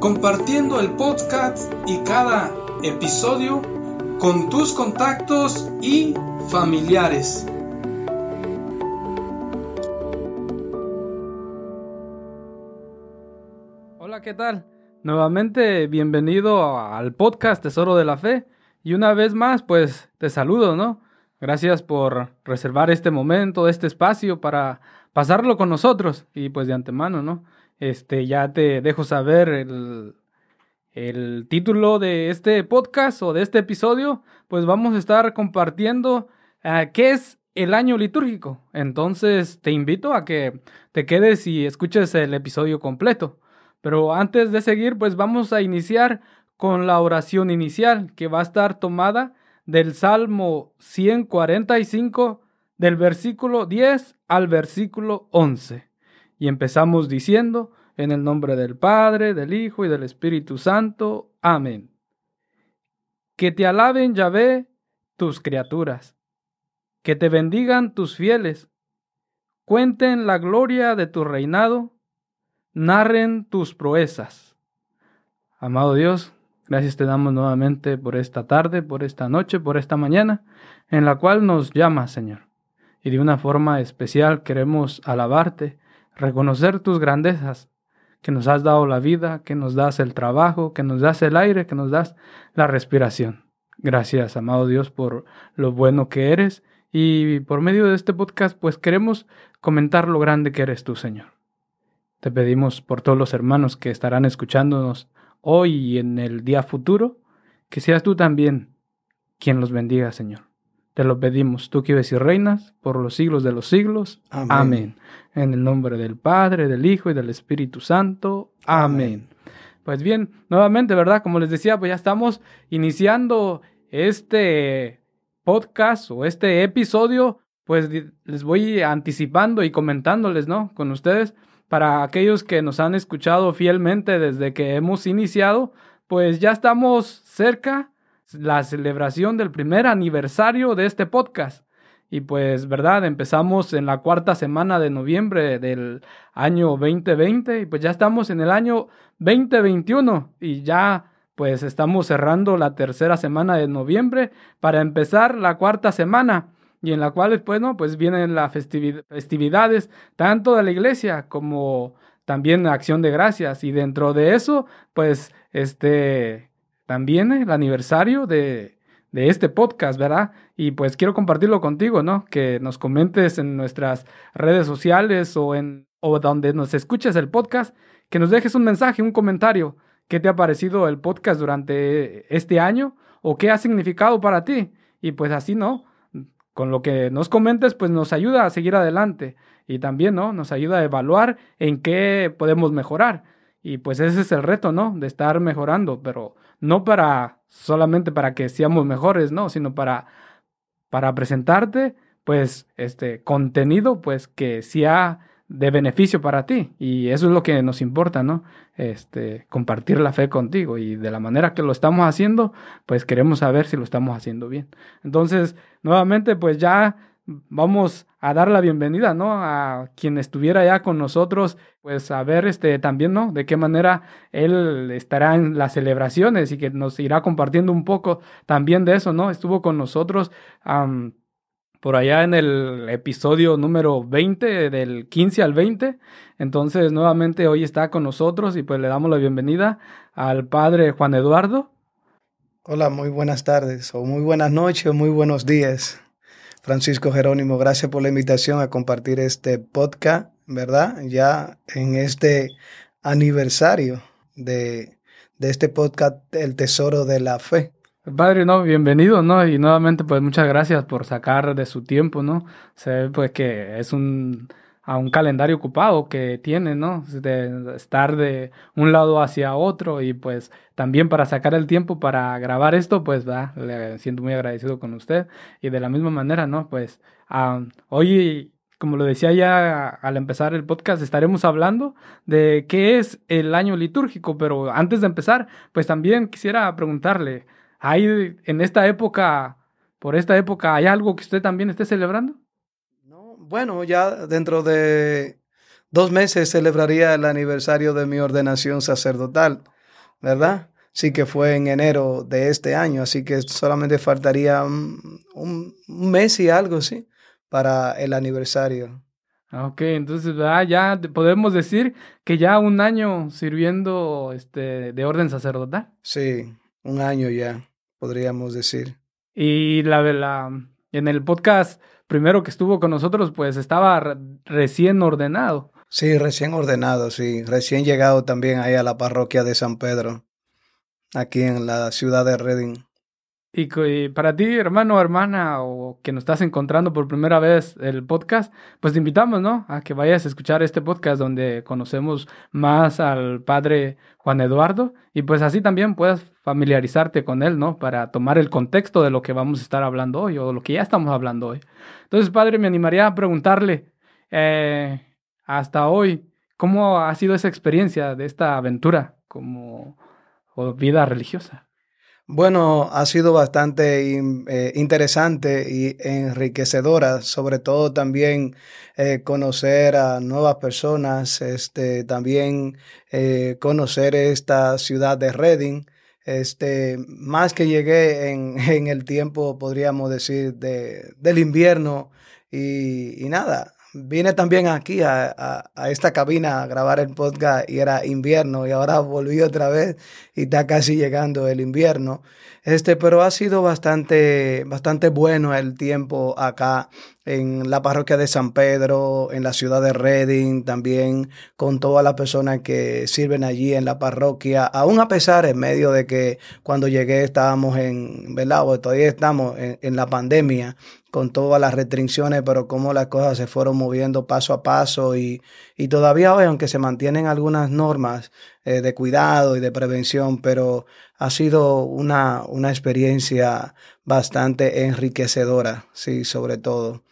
compartiendo el podcast y cada episodio con tus contactos y familiares. Hola, ¿qué tal? Nuevamente bienvenido al podcast Tesoro de la Fe y una vez más pues te saludo, ¿no? Gracias por reservar este momento, este espacio para pasarlo con nosotros y pues de antemano, ¿no? Este, ya te dejo saber el, el título de este podcast o de este episodio, pues vamos a estar compartiendo uh, qué es el año litúrgico. Entonces te invito a que te quedes y escuches el episodio completo. Pero antes de seguir, pues vamos a iniciar con la oración inicial que va a estar tomada del Salmo 145 del versículo 10 al versículo 11. Y empezamos diciendo, en el nombre del Padre, del Hijo y del Espíritu Santo. Amén. Que te alaben, Yahvé, tus criaturas. Que te bendigan tus fieles. Cuenten la gloria de tu reinado. Narren tus proezas. Amado Dios, gracias te damos nuevamente por esta tarde, por esta noche, por esta mañana, en la cual nos llamas, Señor. Y de una forma especial queremos alabarte reconocer tus grandezas, que nos has dado la vida, que nos das el trabajo, que nos das el aire, que nos das la respiración. Gracias, amado Dios, por lo bueno que eres y por medio de este podcast pues queremos comentar lo grande que eres tú, Señor. Te pedimos por todos los hermanos que estarán escuchándonos hoy y en el día futuro, que seas tú también quien los bendiga, Señor. Te lo pedimos, tú que vives y reinas por los siglos de los siglos. Amén. Amén. En el nombre del Padre, del Hijo y del Espíritu Santo. Amén. Pues bien, nuevamente, ¿verdad? Como les decía, pues ya estamos iniciando este podcast o este episodio. Pues les voy anticipando y comentándoles, ¿no? Con ustedes. Para aquellos que nos han escuchado fielmente desde que hemos iniciado, pues ya estamos cerca la celebración del primer aniversario de este podcast. Y pues, ¿verdad? Empezamos en la cuarta semana de noviembre del año 2020 y pues ya estamos en el año 2021 y ya pues estamos cerrando la tercera semana de noviembre para empezar la cuarta semana y en la cual pues no, pues vienen las festividades tanto de la iglesia como también acción de gracias y dentro de eso pues este también el aniversario de, de este podcast, ¿verdad? Y pues quiero compartirlo contigo, ¿no? Que nos comentes en nuestras redes sociales o en o donde nos escuches el podcast, que nos dejes un mensaje, un comentario, qué te ha parecido el podcast durante este año o qué ha significado para ti. Y pues así, ¿no? Con lo que nos comentes, pues nos ayuda a seguir adelante y también, ¿no? Nos ayuda a evaluar en qué podemos mejorar. Y pues ese es el reto, ¿no? De estar mejorando, pero no para solamente para que seamos mejores, no, sino para, para presentarte, pues, este contenido, pues, que sea de beneficio para ti. Y eso es lo que nos importa, ¿no? Este, compartir la fe contigo. Y de la manera que lo estamos haciendo, pues queremos saber si lo estamos haciendo bien. Entonces, nuevamente, pues ya vamos a dar la bienvenida, ¿no? A quien estuviera ya con nosotros, pues a ver este también, ¿no? De qué manera él estará en las celebraciones y que nos irá compartiendo un poco también de eso, ¿no? Estuvo con nosotros por allá en el episodio número 20, del 15 al 20. Entonces, nuevamente hoy está con nosotros y pues le damos la bienvenida al padre Juan Eduardo. Hola, muy buenas tardes, o muy buenas noches, o muy buenos días. Francisco Jerónimo, gracias por la invitación a compartir este podcast, ¿verdad? Ya en este aniversario de, de este podcast, El Tesoro de la Fe. Padre, no, bienvenido, ¿no? Y nuevamente, pues muchas gracias por sacar de su tiempo, ¿no? Se ve pues que es un a un calendario ocupado que tiene, ¿no? De estar de un lado hacia otro y pues también para sacar el tiempo para grabar esto, pues va, le siento muy agradecido con usted y de la misma manera, ¿no? Pues hoy, como lo decía ya al empezar el podcast, estaremos hablando de qué es el año litúrgico, pero antes de empezar, pues también quisiera preguntarle, ¿hay en esta época, por esta época, hay algo que usted también esté celebrando? Bueno, ya dentro de dos meses celebraría el aniversario de mi ordenación sacerdotal, ¿verdad? Sí que fue en enero de este año, así que solamente faltaría un, mes y algo, sí, para el aniversario. Ok, entonces ya podemos decir que ya un año sirviendo este, de orden sacerdotal. Sí, un año ya, podríamos decir. Y la, la en el podcast primero que estuvo con nosotros, pues estaba recién ordenado. Sí, recién ordenado, sí. Recién llegado también ahí a la parroquia de San Pedro, aquí en la ciudad de Reading. Y, para ti, hermano o hermana, o que nos estás encontrando por primera vez el podcast, pues te invitamos, ¿no? A que vayas a escuchar este podcast donde conocemos más al padre Juan Eduardo y pues así también puedas familiarizarte con él, ¿no? Para tomar el contexto de lo que vamos a estar hablando hoy o lo que ya estamos hablando hoy. Entonces, padre, me animaría a preguntarle, eh, hasta hoy, ¿cómo ha sido esa experiencia de esta aventura como vida religiosa? Bueno, ha sido bastante eh, interesante y enriquecedora, sobre todo también eh, conocer a nuevas personas, este, también eh, conocer esta ciudad de Reading. Este, más que llegué en, el tiempo, podríamos decir, de, del invierno y nada, vine también aquí a, a, esta cabina a grabar el podcast y era invierno y ahora volví otra vez y está casi llegando el invierno. Este, pero ha sido bastante, bastante bueno el tiempo acá en la parroquia de San Pedro, en la ciudad de Reading, también con todas las personas que sirven allí en la parroquia, aún a pesar en medio de que cuando llegué estábamos en, ¿verdad? todavía estamos en, la pandemia con todas las restricciones, pero cómo las cosas se fueron moviendo paso a paso y, y todavía hoy, aunque se mantienen algunas normas eh, de cuidado y de prevención, pero ha sido una, una experiencia bastante enriquecedora, sí, sobre todo.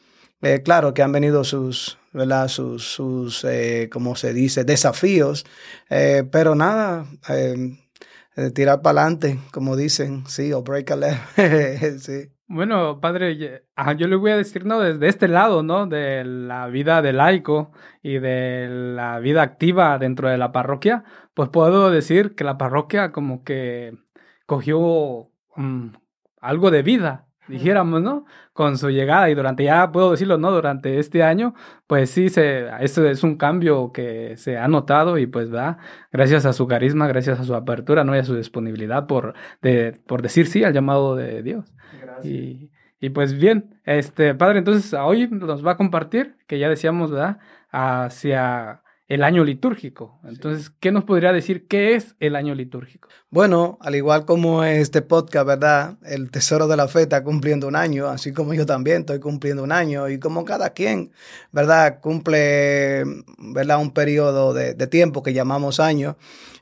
Eh, claro que han venido sus, ¿verdad? Sus, sus eh, como se dice, desafíos, eh, pero nada, em, tirar para adelante, como dicen, sí, o break a leg, sí. Bueno, padre, yo le voy a decir, ¿no? Desde este lado, ¿no? De la vida de laico y de la vida activa dentro de la parroquia, pues puedo decir que la parroquia como que cogió mm, algo de vida dijéramos, ¿no? Con su llegada y durante, ya puedo decirlo, ¿no? Durante este año, pues sí, se, esto es un cambio que se ha notado y pues va, gracias a su carisma, gracias a su apertura, ¿no? Y a su disponibilidad por, de, por decir sí al llamado de Dios. Y, y pues bien, este padre, entonces hoy nos va a compartir, que ya decíamos, ¿verdad? Hacia el año litúrgico. Entonces, ¿qué nos podría decir qué es el año litúrgico? Bueno, al igual como este podcast, ¿verdad? El Tesoro de la Fe está cumpliendo un año, así como yo también estoy cumpliendo un año, y como cada quien, ¿verdad? Cumple, ¿verdad? Un periodo de, tiempo que llamamos año.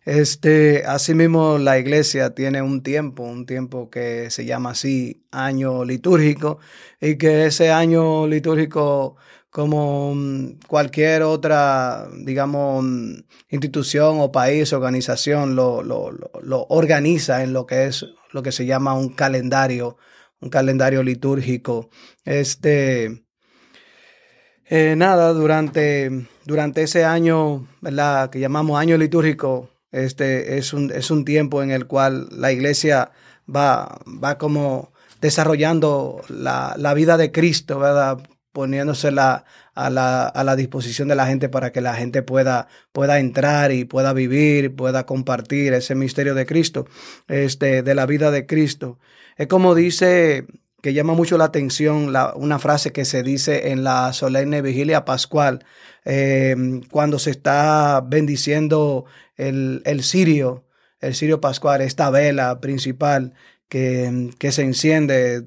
Este, asimismo, la iglesia tiene un tiempo, un tiempo que se llama así año litúrgico, y que ese año litúrgico como mm, cualquier otra, digamos, mm, institución o país, organización, lo, lo, lo, organiza en lo que es lo que se llama un calendario, un calendario litúrgico. Este, eh, nada, durante, durante ese año, ¿verdad? Que llamamos año litúrgico, este es un, es un tiempo en el cual la iglesia va, va como desarrollando la, la vida de Cristo, ¿verdad? Poniéndosela a la, a la disposición de la gente para que la gente pueda, pueda entrar y pueda vivir, pueda compartir ese misterio de Cristo, este, de la vida de Cristo. Es como dice, que llama mucho la atención una frase que se dice en la solemne vigilia pascual, eh, cuando se está bendiciendo el, el sirio, el sirio pascual, esta vela principal que, que se enciende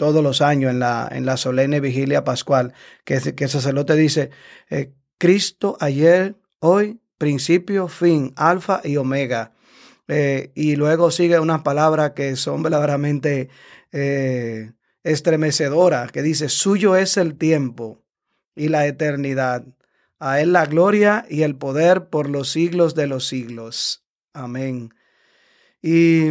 todos los años en la, en la solemne vigilia pascual, que, el sacerdote dice, eh, Cristo ayer, hoy, principio, fin, alfa y omega. Eh, y luego sigue unas palabras que son verdaderamente eh, estremecedora, que dice, suyo es el tiempo y la eternidad. A él la gloria y el poder por los siglos de los siglos. Amén. Y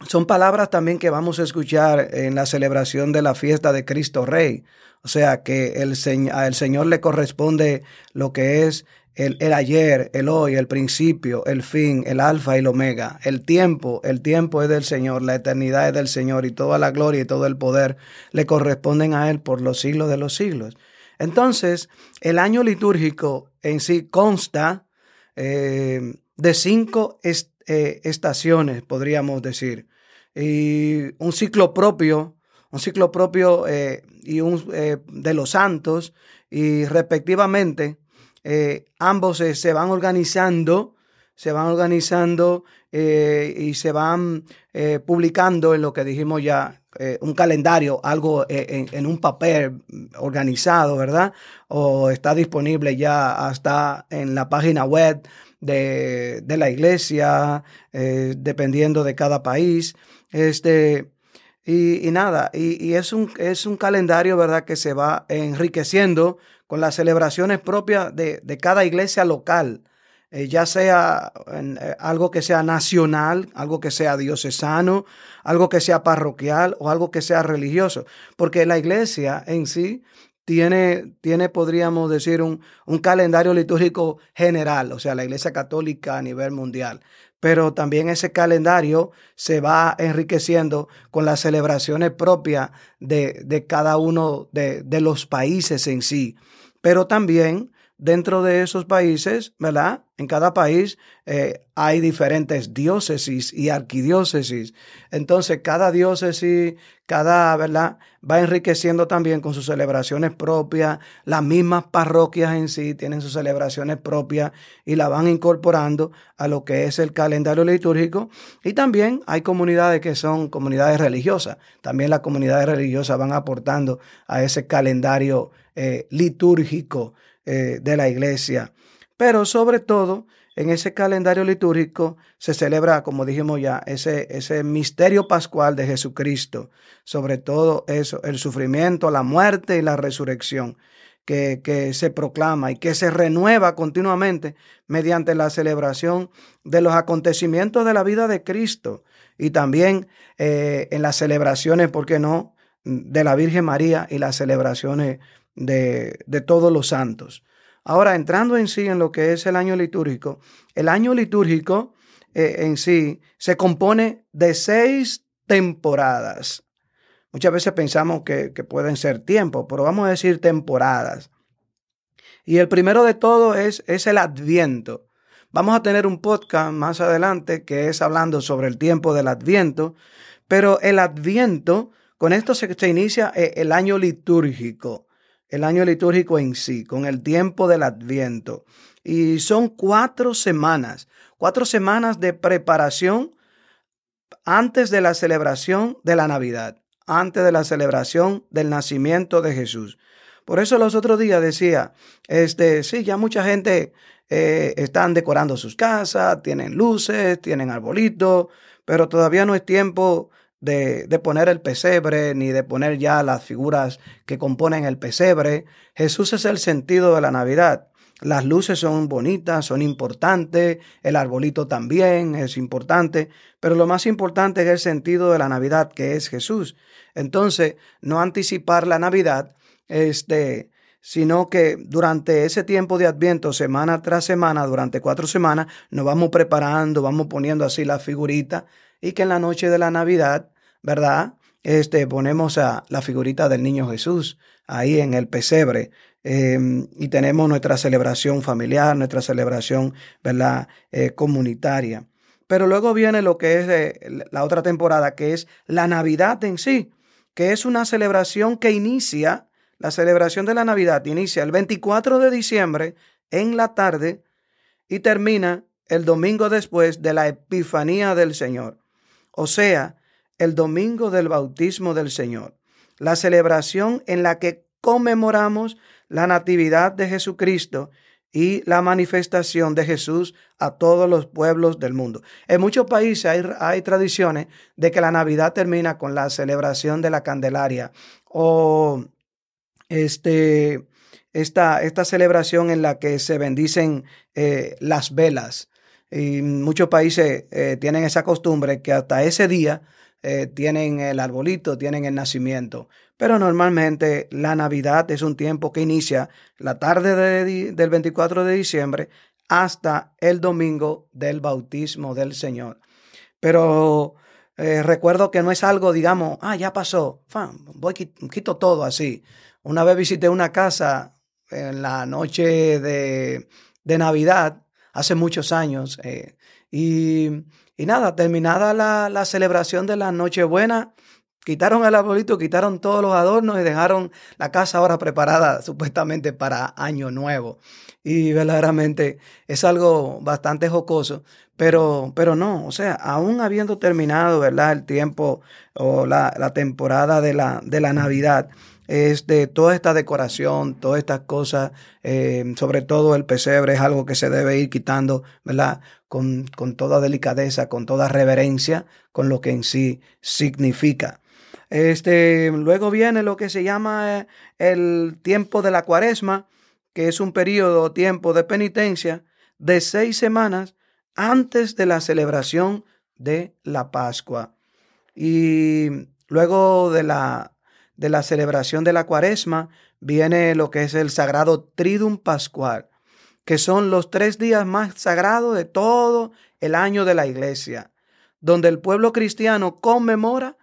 son palabras también que vamos a escuchar en la celebración de la fiesta de Cristo Rey. O sea que el, al Señor le corresponde lo que es el, el, ayer, el hoy, el principio, el fin, el alfa y el omega. El tiempo, el tiempo es del Señor, la eternidad es del Señor y toda la gloria y todo el poder le corresponden a Él por los siglos de los siglos. Entonces, el año litúrgico en sí consta eh, de cinco eh, estaciones, podríamos decir, y un ciclo propio, un ciclo propio eh, y un de los santos, y respectivamente eh, ambos se van organizando, se van organizando eh, y se van eh, publicando en lo que dijimos ya, un calendario, algo en, un papel organizado, ¿verdad? O está disponible ya hasta en la página web de, la iglesia, dependiendo de cada país. Este, y, nada, y, y, es, un, es un calendario, ¿verdad?, que se va enriqueciendo con las celebraciones propias de, cada iglesia local, eh, ya sea eh, algo que sea nacional, algo que sea diocesano, algo que sea parroquial o algo que sea religioso, porque la iglesia en sí tiene, tiene podríamos decir, un, un calendario litúrgico general, o sea, la iglesia católica a nivel mundial pero también ese calendario se va enriqueciendo con las celebraciones propias de, de cada uno de, de, los países en sí. Pero también dentro de esos países, ¿verdad? En cada país eh, hay diferentes diócesis y arquidiócesis. Entonces, cada diócesis, cada, ¿verdad? Va enriqueciendo también con sus celebraciones propias. Las mismas parroquias en sí tienen sus celebraciones propias y la van incorporando a lo que es el calendario litúrgico. Y también hay comunidades que son comunidades religiosas. También las comunidades religiosas van aportando a ese calendario eh, litúrgico eh, de la iglesia. Pero sobre todo, en ese calendario litúrgico se celebra, como dijimos ya, ese, ese misterio pascual de Jesucristo. Sobre todo eso, el sufrimiento, la muerte y la resurrección. Que, que, se proclama y que se renueva continuamente mediante la celebración de los acontecimientos de la vida de Cristo y también eh, en las celebraciones, ¿por qué no?, de la Virgen María y las celebraciones de, de todos los santos. Ahora, entrando en sí en lo que es el año litúrgico, el año litúrgico eh, en sí se compone de seis temporadas. Muchas veces pensamos que, pueden ser tiempos, pero vamos a decir temporadas. Y el primero de todo es, es el adviento. Vamos a tener un podcast más adelante que es hablando sobre el tiempo del adviento, pero el adviento, con esto se, se inicia eh, el año litúrgico el año litúrgico en sí, con el tiempo del adviento. Y son cuatro semanas, cuatro semanas de preparación antes de la celebración de la Navidad, antes de la celebración del nacimiento de Jesús. Por eso los otros días decía, este, sí, ya mucha gente eh, están decorando sus casas, tienen luces, tienen arbolitos, pero todavía no es tiempo de, poner el pesebre ni de poner ya las figuras que componen el pesebre. Jesús es el sentido de la Navidad. Las luces son bonitas, son importantes, el arbolito también es importante, pero lo más importante es el sentido de la Navidad, que es Jesús. Entonces, no anticipar la Navidad, este, sino que durante ese tiempo de Adviento, semana tras semana, durante cuatro semanas, nos vamos preparando, vamos poniendo así la figurita y que en la noche de la Navidad ¿verdad? este, ponemos a la figurita del niño Jesús ahí en el pesebre em, y tenemos nuestra celebración familiar, nuestra celebración ¿verdad? Eh, comunitaria. Pero luego viene lo que es eh, la otra temporada, que es la Navidad en sí, que es una celebración que inicia, la celebración de la Navidad inicia el 24 de diciembre en la tarde y termina el domingo después de la Epifanía del Señor, o sea, el domingo del bautismo del Señor, la celebración en la que conmemoramos la natividad de Jesucristo y la manifestación de Jesús a todos los pueblos del mundo. En muchos países hay, hay, tradiciones de que la Navidad termina con la celebración de la Candelaria o este, esta, esta celebración en la que se bendicen eh, las velas. Y muchos países eh, tienen esa costumbre que hasta ese día eh, tienen el arbolito, tienen el nacimiento. Pero normalmente la Navidad es un tiempo que inicia la tarde del 24 de diciembre hasta el domingo del bautismo del Señor. Pero recuerdo que no es algo, digamos, ah, ya pasó, voy, quito todo así. Una vez visité una casa en la noche de, de Navidad, hace muchos años. Eh, y, y, nada, terminada la, la, celebración de la Nochebuena, quitaron el arbolito, quitaron todos los adornos y dejaron la casa ahora preparada supuestamente para Año Nuevo. Y verdaderamente es algo bastante jocoso, pero, pero no, o sea, aún habiendo terminado, ¿verdad? El tiempo o la, la temporada de la, de la Navidad, es de toda esta decoración, todas estas cosas, eh, sobre todo el pesebre es algo que se debe ir quitando, ¿verdad? Con, con, toda delicadeza, con toda reverencia, con lo que en sí significa. Este, luego viene lo que se llama eh, el tiempo de la cuaresma, que es un periodo, tiempo de penitencia de seis semanas antes de la celebración de la Pascua. Y luego de la de la celebración de la cuaresma viene lo que es el sagrado Tridum Pascual, que son los tres días más sagrados de todo el año de la iglesia, donde el pueblo cristiano conmemora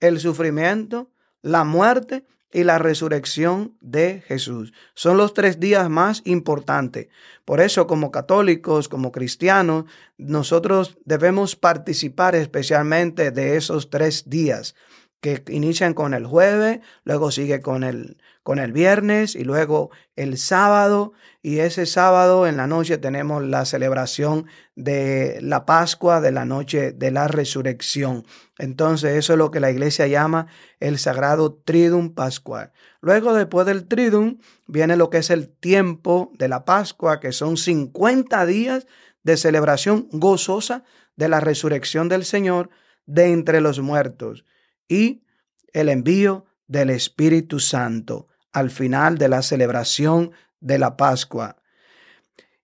el sufrimiento, la muerte y la resurrección de Jesús. Son los tres días más importantes. Por eso, como católicos, como cristianos, nosotros debemos participar especialmente de esos tres días que inician con el jueves, luego sigue con el, con el viernes y luego el sábado. Y ese sábado en la noche tenemos la celebración de la Pascua, de la noche de la resurrección. Entonces eso es lo que la iglesia llama el sagrado Tridum Pascual. Luego después del Tridum viene lo que es el tiempo de la Pascua, que son 50 días de celebración gozosa de la resurrección del Señor de entre los muertos y el envío del Espíritu Santo al final de la celebración de la Pascua.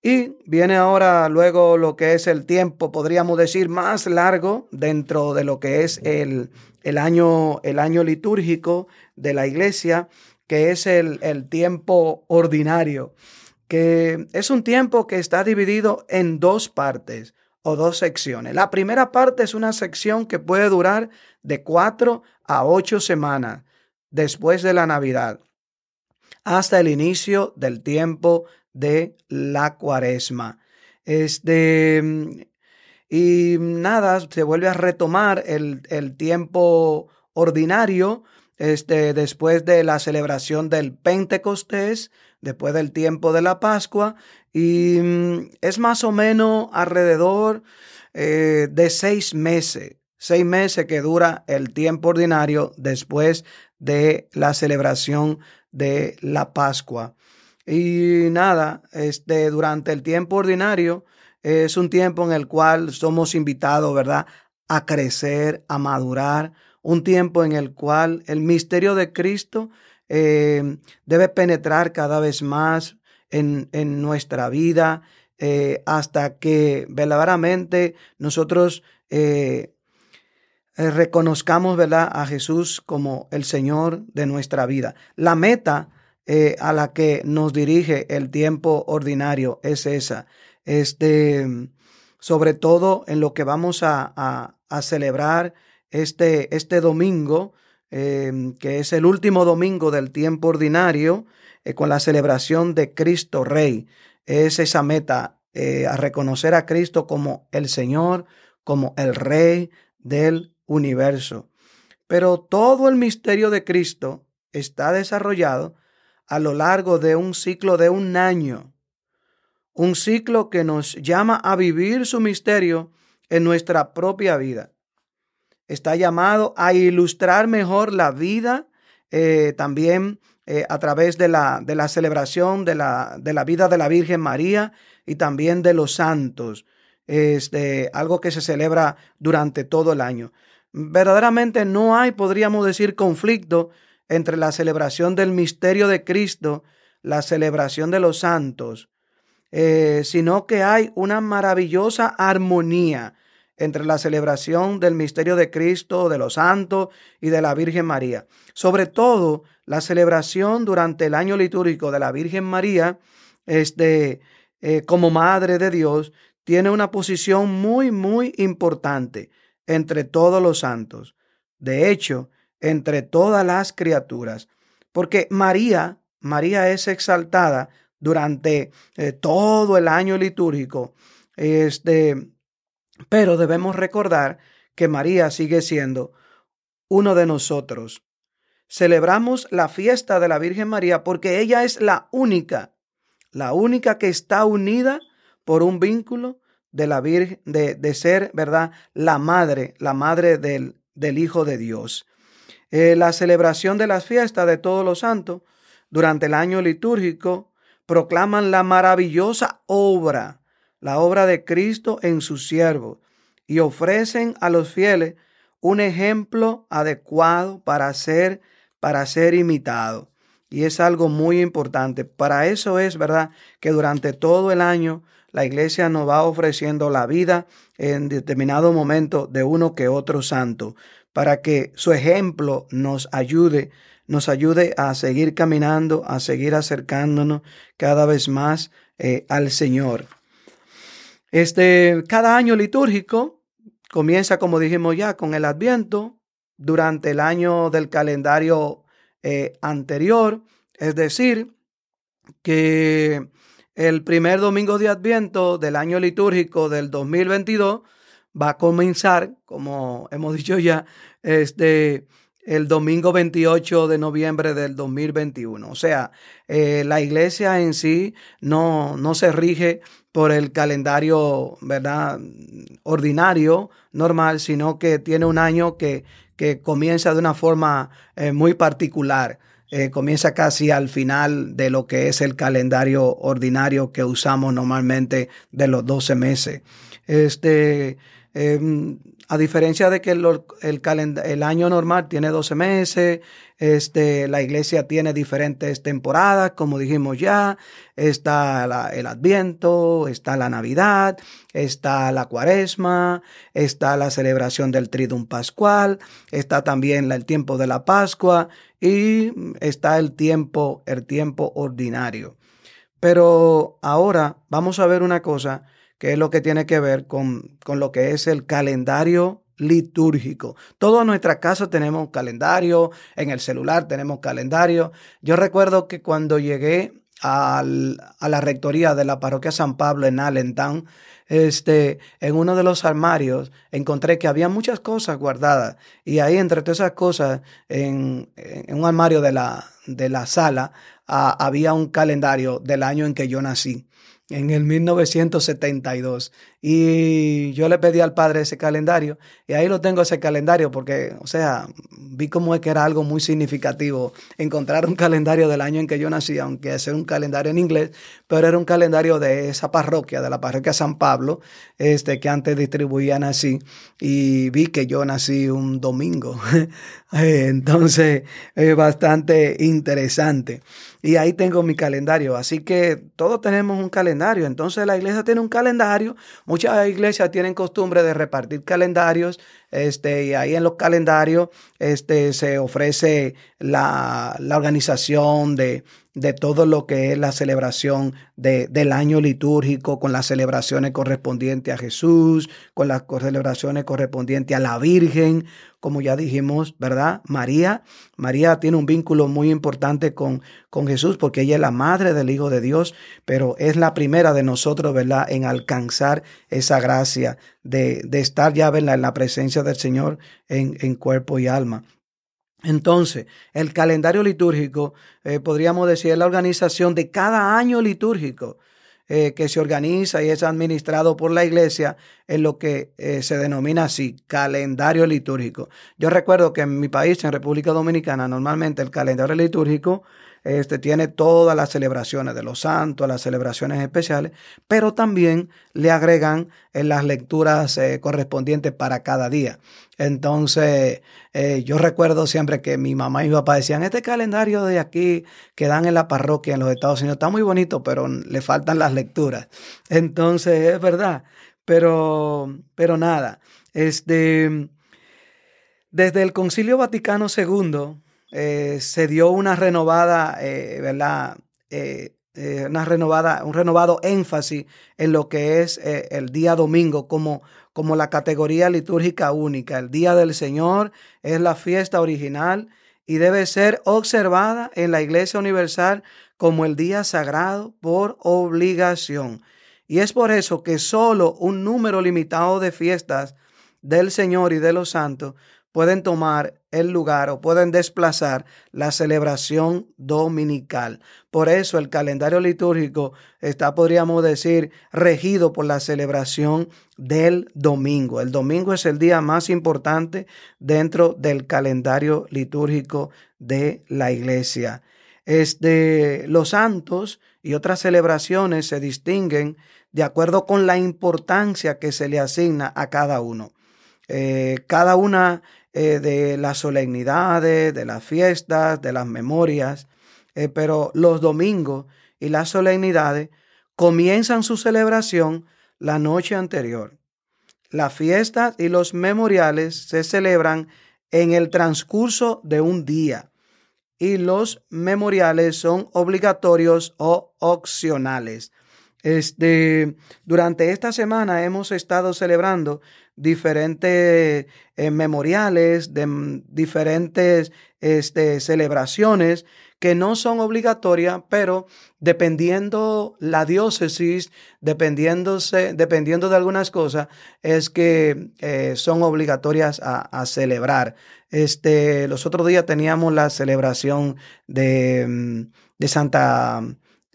Y viene ahora luego lo que es el tiempo, podríamos decir, más largo dentro de lo que es el, el año, el año litúrgico de la iglesia, que es el, el tiempo ordinario, que es un tiempo que está dividido en dos partes o dos secciones. La primera parte es una sección que puede durar de cuatro a ocho semanas después de la Navidad hasta el inicio del tiempo de la cuaresma. Este, y nada, se vuelve a retomar el, el tiempo ordinario este, después de la celebración del Pentecostés, después del tiempo de la Pascua, y mm, es más o menos alrededor eh, de seis meses, seis meses que dura el tiempo ordinario después de la celebración de la Pascua. Y nada, este, durante el tiempo ordinario es un tiempo en el cual somos invitados, ¿verdad?, a crecer, a madurar, un tiempo en el cual el misterio de Cristo eh, debe penetrar cada vez más en, en nuestra vida eh, hasta que verdaderamente nosotros eh, reconozcamos ¿verdad? a Jesús como el Señor de nuestra vida. La meta a la que nos dirige el tiempo ordinario es esa. Este, sobre todo en lo que vamos a, a, a celebrar este, este domingo, em, que es el último domingo del tiempo ordinario, eh, con la celebración de Cristo Rey. Es esa meta, eh, a reconocer a Cristo como el Señor, como el Rey del universo. Pero todo el misterio de Cristo está desarrollado a lo largo de un ciclo de un año. Un ciclo que nos llama a vivir su misterio en nuestra propia vida. Está llamado a ilustrar mejor la vida eh, también eh, a través de la, de la celebración de la, de la, vida de la Virgen María y también de los santos. Este, algo que se celebra durante todo el año. Verdaderamente no hay, podríamos decir, conflicto entre la celebración del misterio de Cristo, la celebración de los santos, eh, sino que hay una maravillosa armonía entre la celebración del misterio de Cristo, de los santos y de la Virgen María. Sobre todo, la celebración durante el año litúrgico de la Virgen María, este, eh, como Madre de Dios, tiene una posición muy, muy importante entre todos los santos. De hecho, entre todas las criaturas. Porque María, María es exaltada durante eh, todo el año litúrgico. Este, pero debemos recordar que María sigue siendo uno de nosotros. Celebramos la fiesta de la Virgen María porque ella es la única, la única que está unida por un vínculo de la Virgen, de, de ser, ¿verdad? La madre, la madre del, del Hijo de Dios. Eh, la celebración de las fiestas de todos los santos durante el año litúrgico proclaman la maravillosa obra la obra de Cristo en sus siervos y ofrecen a los fieles un ejemplo adecuado para ser para ser imitado. Y es algo muy importante. Para eso es verdad que durante todo el año la iglesia nos va ofreciendo la vida en determinado momento de uno que otro santo, para que su ejemplo nos ayude, nos ayude a seguir caminando, a seguir acercándonos cada vez más eh, al Señor. Este, cada año litúrgico comienza, como dijimos ya, con el Adviento, durante el año del calendario eh, anterior, es decir, que el primer domingo de Adviento del año litúrgico del 2022 va a comenzar, como hemos dicho ya, este, el domingo 28 de noviembre del 2021. O sea, eh, la iglesia en sí no, no se rige por el calendario, ¿verdad? Ordinario, normal, sino que tiene un año que, que comienza de una forma eh, muy particular. Eh, comienza casi al final de lo que es el calendario ordinario que usamos normalmente de los 12 meses. Este, em, a diferencia de que el, el, año normal tiene 12 meses, este, la iglesia tiene diferentes temporadas, como dijimos ya, está el Adviento, está la Navidad, está la Cuaresma, está la celebración del Tridum Pascual, está también el tiempo de la Pascua y está el tiempo, el tiempo ordinario. Pero ahora vamos a ver una cosa que es lo que tiene que ver con, con lo que es el calendario litúrgico. Todos en nuestra casa tenemos calendario, en el celular tenemos calendario. Yo recuerdo que cuando llegué a la rectoría de la parroquia San Pablo en Allentown, este, en uno de los armarios encontré que había muchas cosas guardadas y ahí entre todas esas cosas en, en un armario de la, de la sala ah, había un calendario del año en que yo nací en el 1972. Y yo le pedí al padre ese calendario y ahí lo tengo ese calendario porque, o sea, vi como es que era algo muy significativo encontrar un calendario del año en que yo nací, aunque es un calendario en inglés, pero era un calendario de esa parroquia, de la parroquia San Pablo, este que antes distribuían así y vi que yo nací un domingo. Entonces, es bastante interesante. Y ahí tengo mi calendario. Así que todos tenemos un calendario. Entonces la iglesia tiene un calendario. Muchas iglesias tienen costumbre de repartir calendarios. Este, y ahí en los calendarios este, se ofrece la, la organización de, de todo lo que es la celebración de, del año litúrgico, con las celebraciones correspondientes a Jesús, con las celebraciones correspondientes a la Virgen, como ya dijimos, ¿verdad? María, María tiene un vínculo muy importante con, con Jesús porque ella es la madre del Hijo de Dios, pero es la primera de nosotros, ¿verdad? En alcanzar esa gracia de, estar ya. En la presencia del Señor en, en cuerpo y alma. Entonces, el calendario litúrgico, eh, podríamos decir, es la organización de cada año litúrgico eh, que se organiza y es administrado por la iglesia en lo que eh, se denomina así, calendario litúrgico. Yo recuerdo que en mi país, en República Dominicana, normalmente el calendario litúrgico este, tiene todas las celebraciones de los santos, las celebraciones especiales, pero también le agregan eh, las lecturas eh, correspondientes para cada día. Entonces, eh, yo recuerdo siempre que mi mamá y mi papá decían, este calendario de aquí que dan en la parroquia en los Estados Unidos está muy bonito, pero le faltan las lecturas. Entonces, es verdad, pero, pero nada, este, desde el Concilio Vaticano II, eh, se dio una renovada, eh, ¿verdad? Eh, una renovada, un renovado énfasis en lo que es el día domingo como, como la categoría litúrgica única. El día del Señor es la fiesta original y debe ser observada en la Iglesia Universal como el día sagrado por obligación. Y es por eso que solo un número limitado de fiestas del Señor y de los santos pueden tomar el lugar o pueden desplazar la celebración dominical. Por eso el calendario litúrgico está, podríamos decir, regido por la celebración del domingo. El domingo es el día más importante dentro del calendario litúrgico de la iglesia. Este, los santos y otras celebraciones se distinguen de acuerdo con la importancia que se le asigna a cada uno. Eh, cada una eh, de las solemnidades, de las fiestas, de las memorias, eh, pero los domingos y las solemnidades comienzan su celebración la noche anterior. Las fiestas y los memoriales se celebran en el transcurso de un día y los memoriales son obligatorios o opcionales. Este, durante esta semana hemos estado celebrando diferentes eh, memoriales, de mm, diferentes este, celebraciones que no son obligatorias, pero dependiendo la diócesis, dependiéndose, dependiendo de algunas cosas, es que eh, son obligatorias a, celebrar. Este, los otros días teníamos la celebración de, mm, de Santa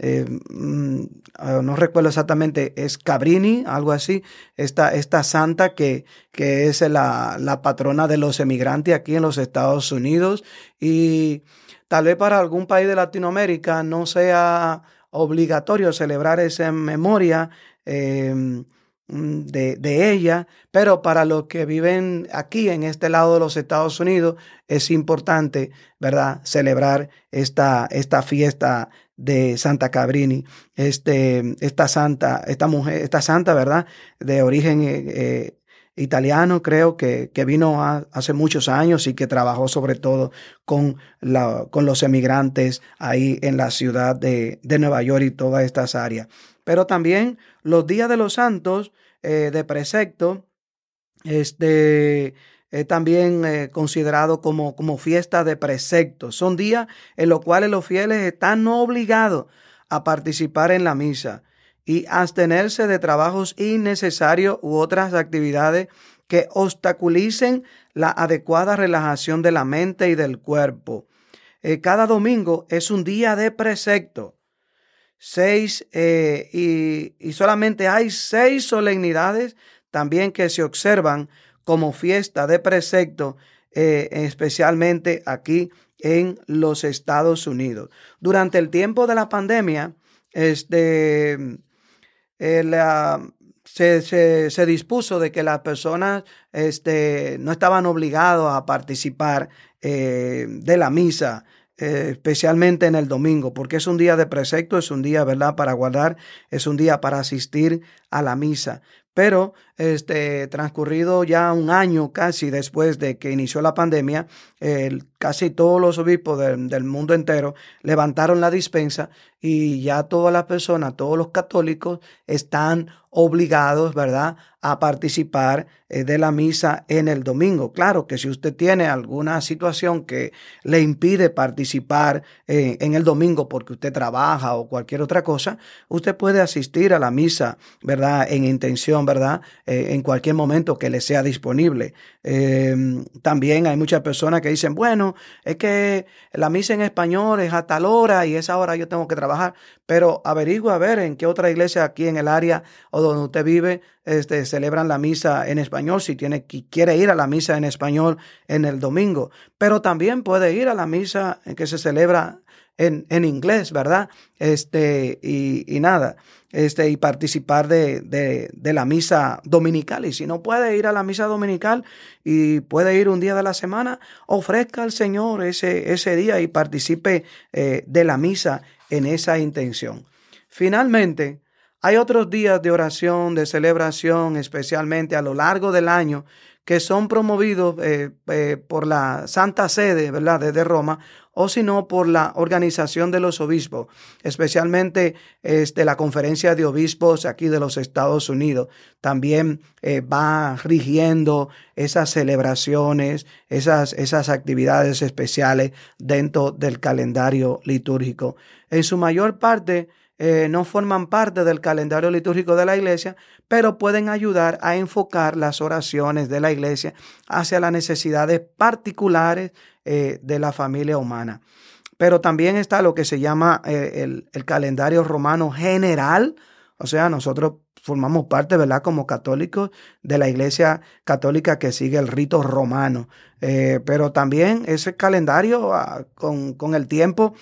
eh, mm, ah, no recuerdo exactamente, es Cabrini, algo así, esta, esta santa que, que es la, la, patrona de los emigrantes aquí en los Estados Unidos y tal vez para algún país de Latinoamérica no sea obligatorio celebrar esa memoria. Em, de, de, ella, pero para los que viven aquí en este lado de los Estados Unidos es importante, ¿verdad?, celebrar esta, esta fiesta de Santa Cabrini, este, esta santa, esta mujer, esta santa, ¿verdad? De origen eh, eh, italiano, creo que, que vino hace muchos años y que trabajó sobre todo con, la, con los emigrantes ahí en la ciudad de, de, Nueva York y todas estas áreas. Pero también los días de los santos eh, de precepto, este, es también eh, considerado como, como fiesta de precepto. Son días en los cuales los fieles están obligados a participar en la misa y abstenerse de trabajos innecesarios u otras actividades que obstaculicen la adecuada relajación de la mente y del cuerpo. Eh, cada domingo es un día de precepto. Seis, eh, y, y solamente hay seis solemnidades también que se observan como fiesta de precepto, eh, especialmente aquí en los Estados Unidos. Durante el tiempo de la pandemia, este, eh, se, dispuso de que las personas este, no estaban obligados a participar eh, de la misa especialmente en el domingo, porque es un día de precepto, es un día, ¿verdad?, para guardar, es un día para asistir a la misa. Pero este, transcurrido ya un año casi después de que inició la pandemia, casi todos los obispos del mundo entero levantaron la dispensa y ya todas las personas, todos los católicos están obligados, ¿verdad?, a participar eh, de la misa en el domingo. Claro que si usted tiene alguna situación que le impide participar eh, en el domingo porque usted trabaja o cualquier otra cosa, usted puede asistir a la misa, ¿verdad?, en intención, ¿verdad?, eh, en cualquier momento que le sea disponible. también hay muchas personas que dicen, bueno, es que la misa en español es a tal hora y esa hora yo tengo que trabajar, pero averigua a ver en qué otra iglesia aquí en el área o donde usted vive este, celebran la misa en español, si tiene, quiere ir a la misa en español en el domingo, pero también puede ir a la misa que se celebra en, en inglés, ¿verdad? Este, y, nada, este, y participar de, de, de, la misa dominical. Y si no puede ir a la misa dominical y puede ir un día de la semana, ofrezca al Señor ese, ese día y participe eh, de la misa en esa intención. Finalmente, hay otros días de oración, de celebración, especialmente a lo largo del año, que son promovidos eh, eh, por la Santa Sede, ¿verdad?, desde Roma, o si no, por la organización de los obispos, especialmente este, la conferencia de obispos aquí de los Estados Unidos. También eh, va rigiendo esas celebraciones, esas, esas actividades especiales dentro del calendario litúrgico. En su mayor parte, eh, no forman parte del calendario litúrgico de la iglesia, pero pueden ayudar a enfocar las oraciones de la iglesia hacia las necesidades particulares eh, de la familia humana. Pero también está lo que se llama eh, el, el, calendario romano general, o sea, nosotros formamos parte, ¿verdad? Como católicos de la iglesia católica que sigue el rito romano. pero también ese calendario ah, con, con, el tiempo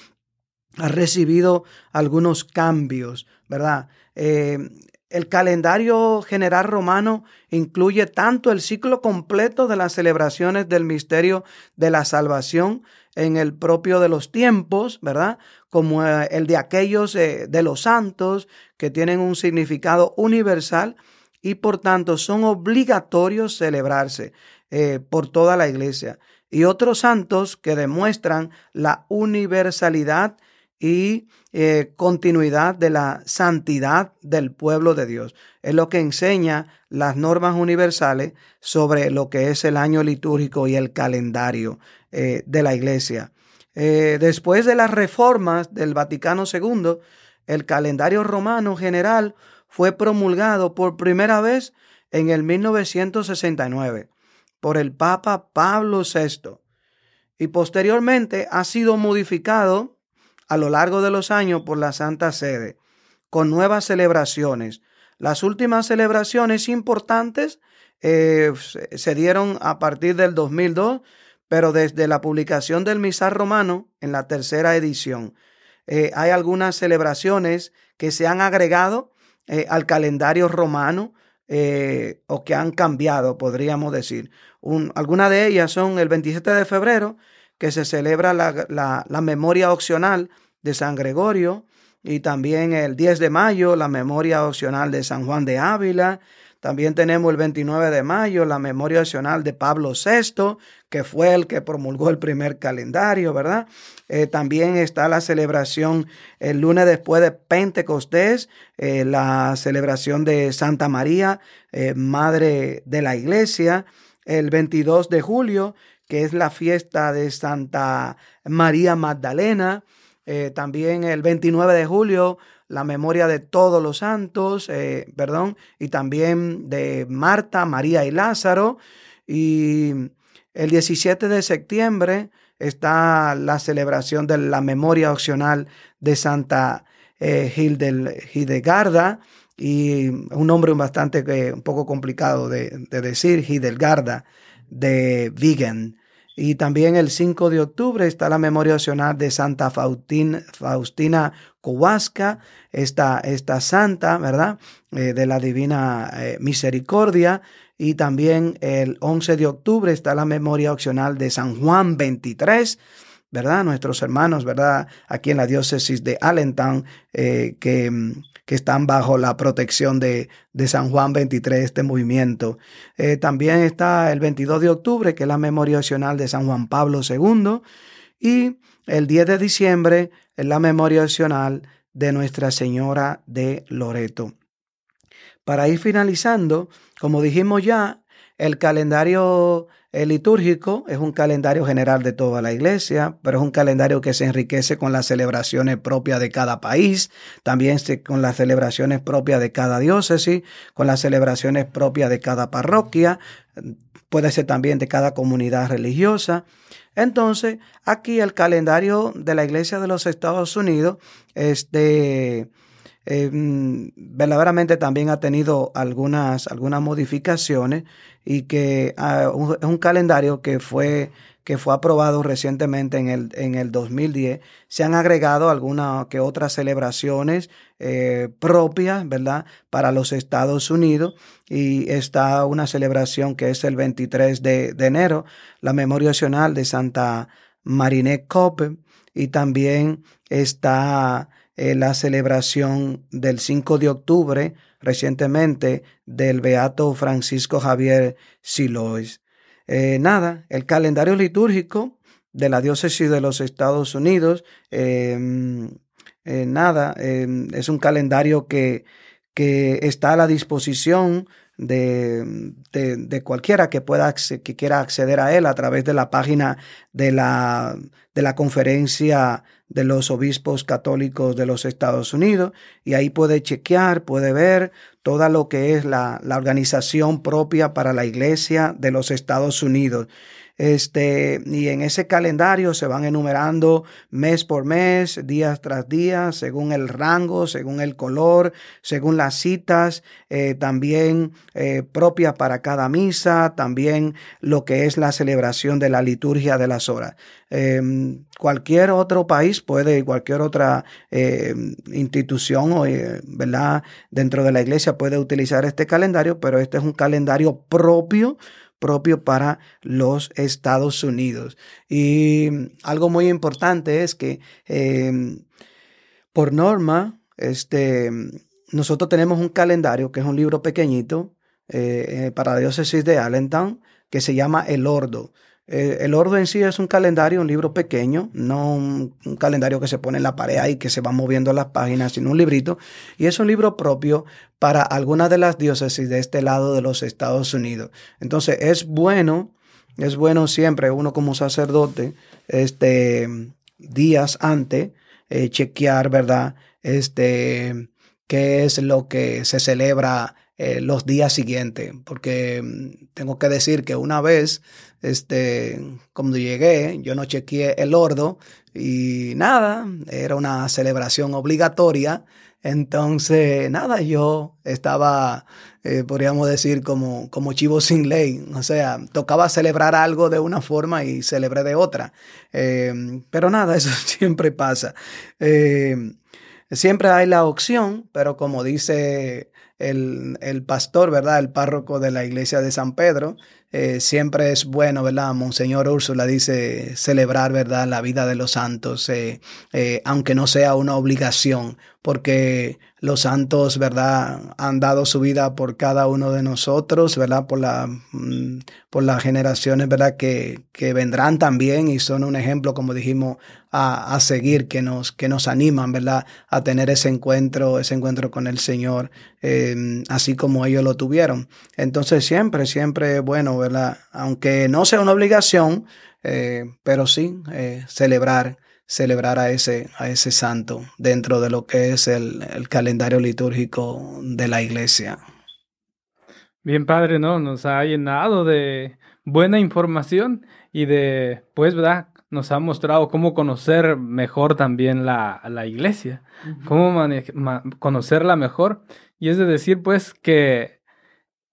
ha recibido algunos cambios, ¿verdad? Eh, el calendario general romano incluye tanto el ciclo completo de las celebraciones del misterio de la salvación en el propio de los tiempos, ¿verdad? Como eh, el de aquellos eh, de los santos que tienen un significado universal y por tanto son obligatorios celebrarse por toda la iglesia. Y otros santos que demuestran la universalidad y eh, continuidad de la santidad del pueblo de Dios. Es lo que enseña las normas universales sobre lo que es el año litúrgico y el calendario eh, de la iglesia. Eh, después de las reformas del Vaticano II, el calendario romano general fue promulgado por primera vez en el 1969 por el Papa Pablo VI y posteriormente ha sido modificado a lo largo de los años por la Santa Sede, con nuevas celebraciones. Las últimas celebraciones importantes eh, se dieron a partir del 2002, pero desde la publicación del Misal Romano en la tercera edición. Eh, hay algunas celebraciones que se han agregado eh, al calendario romano o que han cambiado, podríamos decir. algunas de ellas son el 27 de febrero, que se celebra la, memoria opcional de San Gregorio y también el 10 de mayo la memoria opcional de San Juan de Ávila. También tenemos el 29 de mayo la memoria opcional de Pablo VI, que fue el que promulgó el primer calendario, ¿verdad? Eh, también está la celebración el lunes después de Pentecostés, eh, la celebración de Santa María, eh, Madre de la Iglesia, el 22 de julio, que es la fiesta de Santa María Magdalena. Eh, también el 29 de julio, la memoria de todos los santos, eh, perdón, y también de Marta, María y Lázaro. Y el 17 de septiembre está la celebración de la memoria opcional de Santa eh, Hildegarda y un nombre bastante un poco complicado de, de decir, Hildegarda de Vigen. Y también el 5 de octubre está la memoria opcional de Santa Faustina, Faustina Kowalska, esta, esta santa, ¿verdad? Eh, de la Divina eh, Misericordia. Y también el 11 de octubre está la memoria opcional de San Juan 23, ¿verdad? Nuestros hermanos, ¿verdad? Aquí en la diócesis de Allentown, eh, que, que, están bajo la protección de, de San Juan 23, este movimiento. Eh, también está el 22 de octubre, que es la memoria opcional de San Juan Pablo II. Y el 10 de diciembre es la memoria opcional de Nuestra Señora de Loreto. Para ir finalizando, como dijimos ya, el calendario litúrgico es un calendario general de toda la iglesia, pero es un calendario que se enriquece con las celebraciones propias de cada país, también con las celebraciones propias de cada diócesis, con las celebraciones propias de cada parroquia, puede ser también de cada comunidad religiosa. Entonces, aquí el calendario de la Iglesia de los Estados Unidos, este, eh, verdaderamente también ha tenido algunas, algunas modificaciones y que ah, es un calendario que fue, que fue aprobado recientemente en el, en el 2010. Se han agregado algunas que otras celebraciones eh, propias, ¿verdad?, para los Estados Unidos y está una celebración que es el 23 de, enero, la Memoria Nacional de Santa Marinette Cope y también está eh, la celebración del 5 de octubre recientemente del Beato Francisco Javier Silois. Eh, nada, el calendario litúrgico de la diócesis de los Estados Unidos, em, eh, nada, em, es un calendario que, que está a la disposición de, de, cualquiera que pueda que quiera acceder a él a través de la página de la, de la conferencia de los obispos católicos de los Estados Unidos y ahí puede chequear, puede ver todo lo que es la, la organización propia para la iglesia de los Estados Unidos. Este, y en ese calendario se van enumerando mes por mes, días tras día, según el rango, según el color, según las citas, eh, también eh, propias para cada misa, también lo que es la celebración de la liturgia de las horas. Em, cualquier otro país puede, cualquier otra eh, institución o, ¿verdad? dentro de la iglesia puede utilizar este calendario, pero este es un calendario propio propio para los Estados Unidos. Y algo muy importante es que em, por norma, este, nosotros tenemos un calendario que es un libro pequeñito eh, eh, para la diócesis de Allentown que se llama El Ordo. Eh, el orden en sí es un calendario, un libro pequeño, no un, calendario que se pone en la pared y que se va moviendo las páginas, sino un librito. Y es un libro propio para algunas de las diócesis de este lado de los Estados Unidos. Entonces es bueno, es bueno siempre uno como sacerdote, este, días antes, eh, chequear, ¿verdad? Este, qué es lo que se celebra eh, los días siguientes, porque mm, tengo que decir que una vez, este, cuando llegué, yo no chequeé el ordo y nada, era una celebración obligatoria. Entonces, nada, yo estaba, eh, podríamos decir, como, como chivo sin ley. O sea, tocaba celebrar algo de una forma y celebré de otra. Eh, pero nada, eso siempre pasa. siempre hay la opción, pero como dice el, el, pastor, ¿verdad? El párroco de la iglesia de San Pedro. Eh, siempre es bueno, ¿verdad? Monseñor Úrsula dice celebrar, ¿verdad? La vida de los santos, eh, eh, aunque no sea una obligación, porque los santos, ¿verdad? Han dado su vida por cada uno de nosotros, ¿verdad? Por, la, mm, por las generaciones, ¿verdad? Que, que vendrán también y son un ejemplo, como dijimos, a, a, seguir, que nos, que nos animan, ¿verdad? A tener ese encuentro, ese encuentro con el Señor, eh, así como ellos lo tuvieron. Entonces siempre, siempre, bueno, ¿verdad? Aunque no sea una obligación, eh, pero sí eh, celebrar celebrar a ese, a ese santo dentro de lo que es el, el, calendario litúrgico de la iglesia. Bien, padre, ¿no? Nos ha llenado de buena información y de, pues, ¿verdad? Nos ha mostrado cómo conocer mejor también la, la iglesia, cómo conocerla mejor. Y es de decir, pues, que,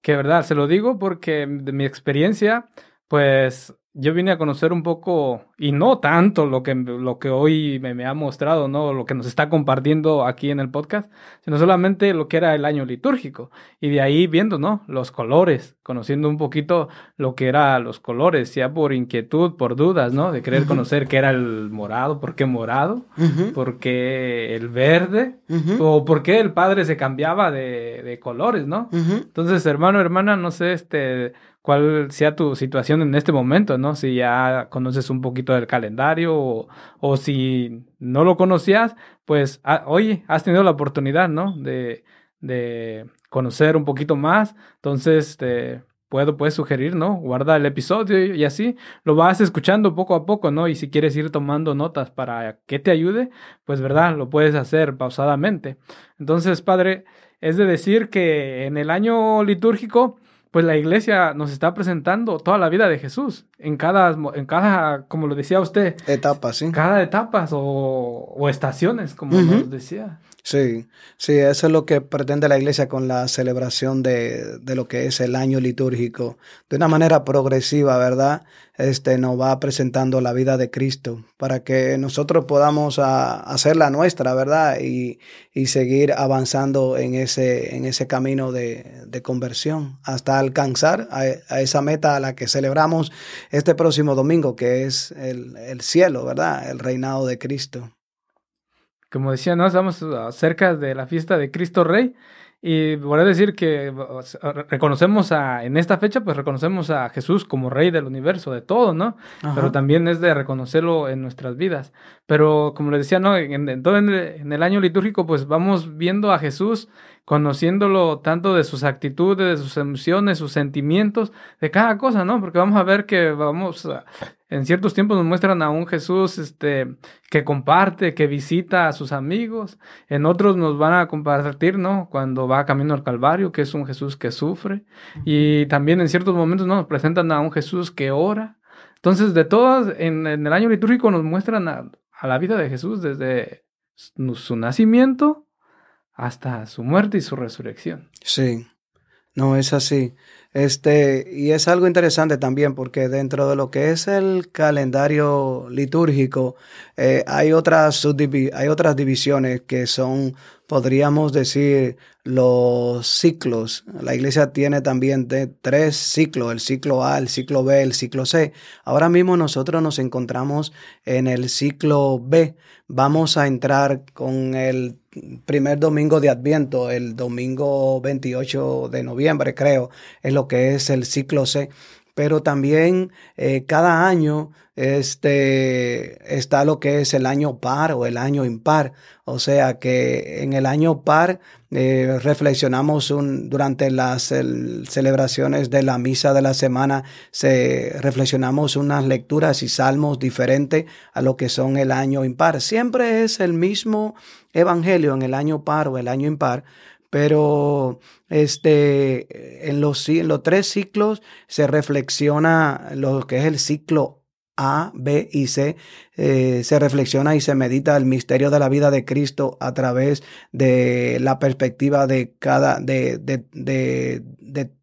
que, ¿verdad? Se lo digo porque de mi experiencia, pues yo vine a conocer un poco, y no tanto lo que, lo que hoy me, ha mostrado, ¿no? Lo que nos está compartiendo aquí en el podcast, sino solamente lo que era el año litúrgico. Y de ahí viendo, ¿no? Los colores, conociendo un poquito lo que eran los colores, ya por inquietud, por dudas, ¿no? De querer conocer qué era el morado, por qué morado, por qué el verde, o por qué el padre se cambiaba de, de colores, ¿no? Entonces, hermano, hermana, no sé, este cuál sea tu situación en este momento, ¿no? Si ya conoces un poquito del calendario o, si no lo conocías, pues hoy has tenido la oportunidad, ¿no? De, de conocer un poquito más. Entonces, te puedo, puedes sugerir, ¿no? Guarda el episodio y así lo vas escuchando poco a poco, ¿no? Y si quieres ir tomando notas para que te ayude, pues, ¿verdad? Lo puedes hacer pausadamente. Entonces, padre, es de decir que en el año litúrgico, pues la iglesia nos está presentando toda la vida de Jesús, en cada, en cada como lo decía usted. Etapas, sí. Cada etapas o, o estaciones, como nos decía. Sí, sí, eso es lo que pretende la iglesia con la celebración de, de, lo que es el año litúrgico. De una manera progresiva, ¿verdad? Este nos va presentando la vida de Cristo para que nosotros podamos a, hacer la nuestra, ¿verdad? Y, y, seguir avanzando en ese, en ese camino de, de conversión hasta alcanzar a, a, esa meta a la que celebramos este próximo domingo, que es el, el cielo, ¿verdad? El reinado de Cristo como decía, ¿no? Estamos ah, cerca de la fiesta de Cristo Rey. Y voy a decir que reconocemos a, en esta fecha, pues reconocemos a Jesús como Rey del universo, de todo, ¿no? Pero también es de reconocerlo en nuestras vidas. Pero como les decía, ¿no? En, en, en el año litúrgico, pues vamos viendo a Jesús conociéndolo tanto de sus actitudes, de sus emociones, sus sentimientos, de cada cosa, ¿no? Porque vamos a ver que vamos, en ciertos tiempos nos muestran a un Jesús este, que comparte, que visita a sus amigos, en otros nos van a compartir, ¿no? Cuando va camino al Calvario, que es un Jesús que sufre, y también en ciertos momentos ¿no? nos presentan a un Jesús que ora. Entonces, de todas, en, el año litúrgico nos muestran a, a la vida de Jesús desde su nacimiento hasta su muerte y su resurrección. Sí, no es así. Este, y es algo interesante también porque dentro de lo que es el calendario litúrgico eh, hay, otras hay otras divisiones que son, podríamos decir, los ciclos. La iglesia tiene también de tres ciclos, el ciclo A, el ciclo B, el ciclo C. Ahora mismo nosotros nos encontramos en el ciclo B. Vamos a entrar con el primer domingo de Adviento, el domingo 28 de noviembre, creo, es lo que es el ciclo C. Pero también eh, cada año este, está lo que es el año par o el año impar. O sea que en el año par eh, reflexionamos un, durante las celebraciones de la misa de la semana, se, reflexionamos unas lecturas y salmos diferentes a lo que son el año impar. Siempre es el mismo evangelio en el año par o el año impar, pero este, en, los, en los tres ciclos se reflexiona lo que es el ciclo a, B y C, eh, se reflexiona y se medita el misterio de la vida de Cristo a través de la perspectiva de cada, de, de, de,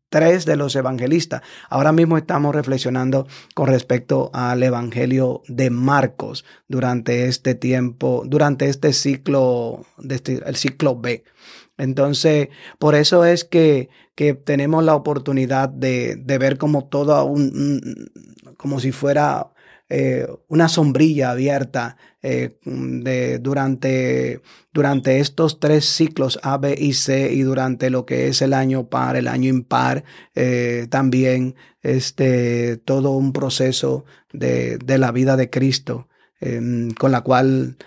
tres de los evangelistas. Ahora mismo estamos reflexionando con respecto al evangelio de Marcos durante este tiempo, durante este ciclo, este, el ciclo B. Entonces, por eso es que, que tenemos la oportunidad de, de ver como todo un, como si fuera eh, una sombrilla abierta eh, de, durante, durante estos tres ciclos A, B y C y durante lo que es el año par, el año impar, eh, también este, todo un proceso de, de la vida de Cristo. Em, con la cual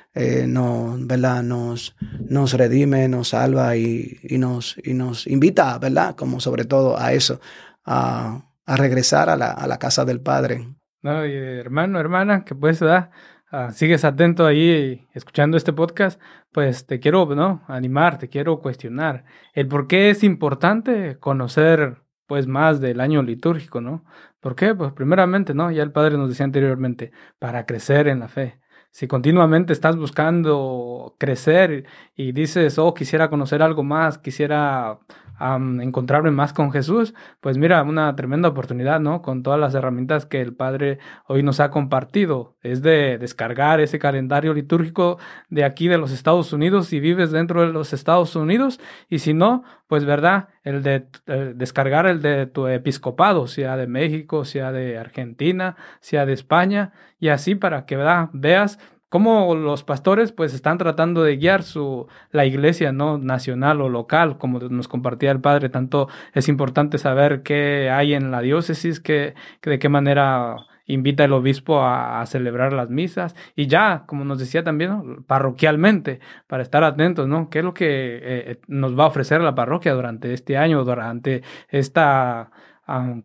nos, ¿verdad? Nos, nos redime, nos salva y, y, nos, y nos invita, ¿verdad? Como sobre todo a eso, a, a regresar a la, a la casa del Padre. ¿no? hermano, hermana, que pues, ¿verdad? Ah, sigues atento ahí escuchando este podcast, pues te quiero, ¿no? Animar, te quiero cuestionar el por qué es importante conocer, pues, más del año litúrgico, ¿no? ¿Por qué? Pues, primeramente, ¿no? Ya el Padre nos decía anteriormente, para crecer en la fe. Si continuamente estás buscando crecer y dices, oh, quisiera conocer algo más, quisiera encontrarme más con Jesús, pues mira, una tremenda oportunidad, ¿no? Con todas las herramientas que el Padre hoy nos ha compartido. Es de descargar ese calendario litúrgico de aquí de los Estados Unidos si vives dentro de los Estados Unidos y si no, pues verdad, el de descargar el de tu episcopado, sea de México, sea de Argentina, sea de España y así para que ¿verdad? veas cómo los pastores pues están tratando de guiar su la iglesia no nacional o local como nos compartía el padre tanto es importante saber qué hay en la diócesis que, de qué manera invita el obispo a, celebrar las misas y ya, como nos decía también, parroquialmente, para estar atentos, ¿no? ¿Qué es lo que eh, eh, nos va a ofrecer la parroquia durante este año, durante esta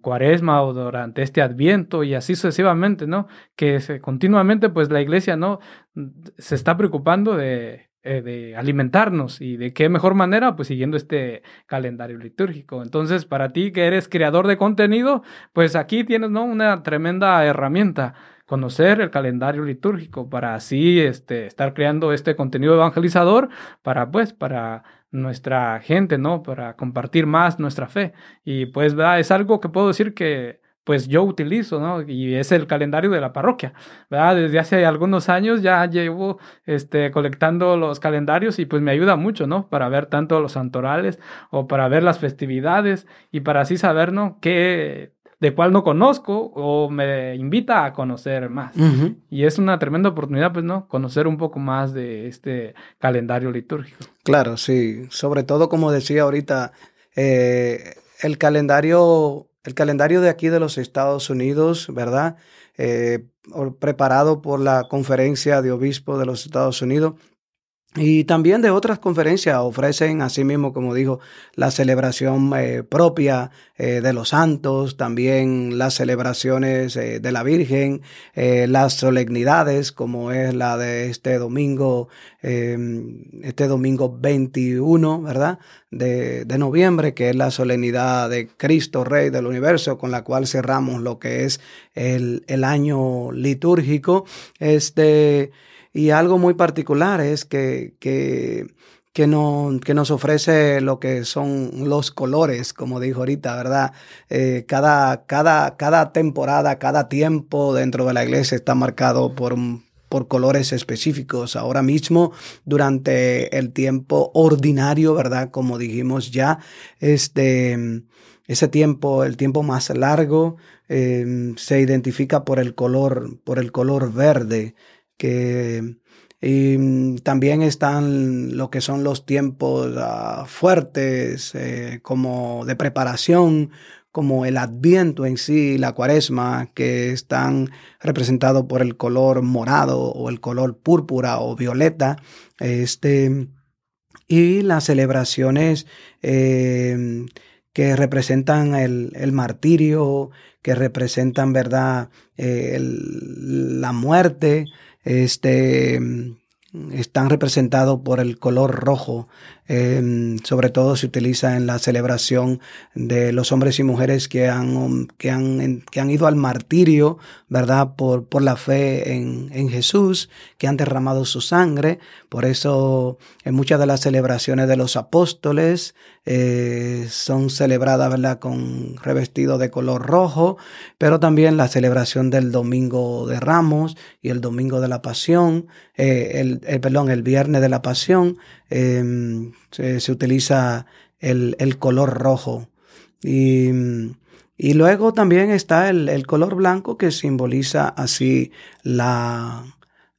cuaresma o durante este adviento y así sucesivamente, ¿no? Que continuamente pues la iglesia, ¿no? Se está preocupando de, eh, de alimentarnos y de qué mejor manera pues siguiendo este calendario litúrgico. Entonces para ti que eres creador de contenido, pues aquí tienes, ¿no? Una tremenda herramienta conocer el calendario litúrgico para así este, estar creando este contenido evangelizador para pues para nuestra gente, ¿no? Para compartir más nuestra fe. Y pues, ¿verdad? Es algo que puedo decir que pues yo utilizo, ¿no? Y es el calendario de la parroquia, ¿verdad? Desde hace algunos años ya llevo este, colectando los calendarios y pues me ayuda mucho, ¿no? Para ver tanto los santorales o para ver las festividades y para así saber, ¿no? Qué de cuál no conozco o me invita a conocer más. Y es una tremenda oportunidad, pues, ¿no? Conocer un poco más de este calendario litúrgico. Claro, sí. Sobre todo, como decía ahorita, eh, el calendario, el calendario de aquí de los Estados Unidos, ¿verdad? Eh, preparado por la Conferencia de Obispos de los Estados Unidos, y también de otras conferencias ofrecen, asimismo, como dijo, la celebración eh, propia eh, de los santos, también las celebraciones eh, de la Virgen, las solemnidades, como es la de este domingo, em, este domingo 21, ¿verdad? De, de, noviembre, que es la solemnidad de Cristo, Rey del Universo, con la cual cerramos lo que es el, el año litúrgico. Este. Y algo muy particular es que, que, que, no, que nos ofrece lo que son los colores, como dijo ahorita, ¿verdad? Eh, cada, cada, cada temporada, cada tiempo dentro de la iglesia está marcado por por colores específicos. Ahora mismo, durante el tiempo ordinario, ¿verdad? Como dijimos ya, este, ese tiempo, el tiempo más largo, eh, se identifica por el color, por el color verde que y mm, también están lo que son los tiempos ah, fuertes, eh, como de preparación, como el adviento en sí, la cuaresma, que están representados por el color morado o el color púrpura o violeta. Este, y las celebraciones eh, que representan el, martirio, que representan, ¿verdad?, eh, la muerte, este, están representados por el color rojo. Em, sobre todo se utiliza en la celebración de los hombres y mujeres que han, que han, que han ido al martirio, ¿verdad? Por, por la fe en, en, Jesús, que han derramado su sangre. Por eso en muchas de las celebraciones de los apóstoles eh, son celebradas, ¿verdad? Con revestido de color rojo, pero también la celebración del Domingo de Ramos y el Domingo de la Pasión, eh, el, el, perdón, el Viernes de la Pasión, em, se, utiliza el, el, color rojo. Y, y luego también está el, el, color blanco que simboliza así la,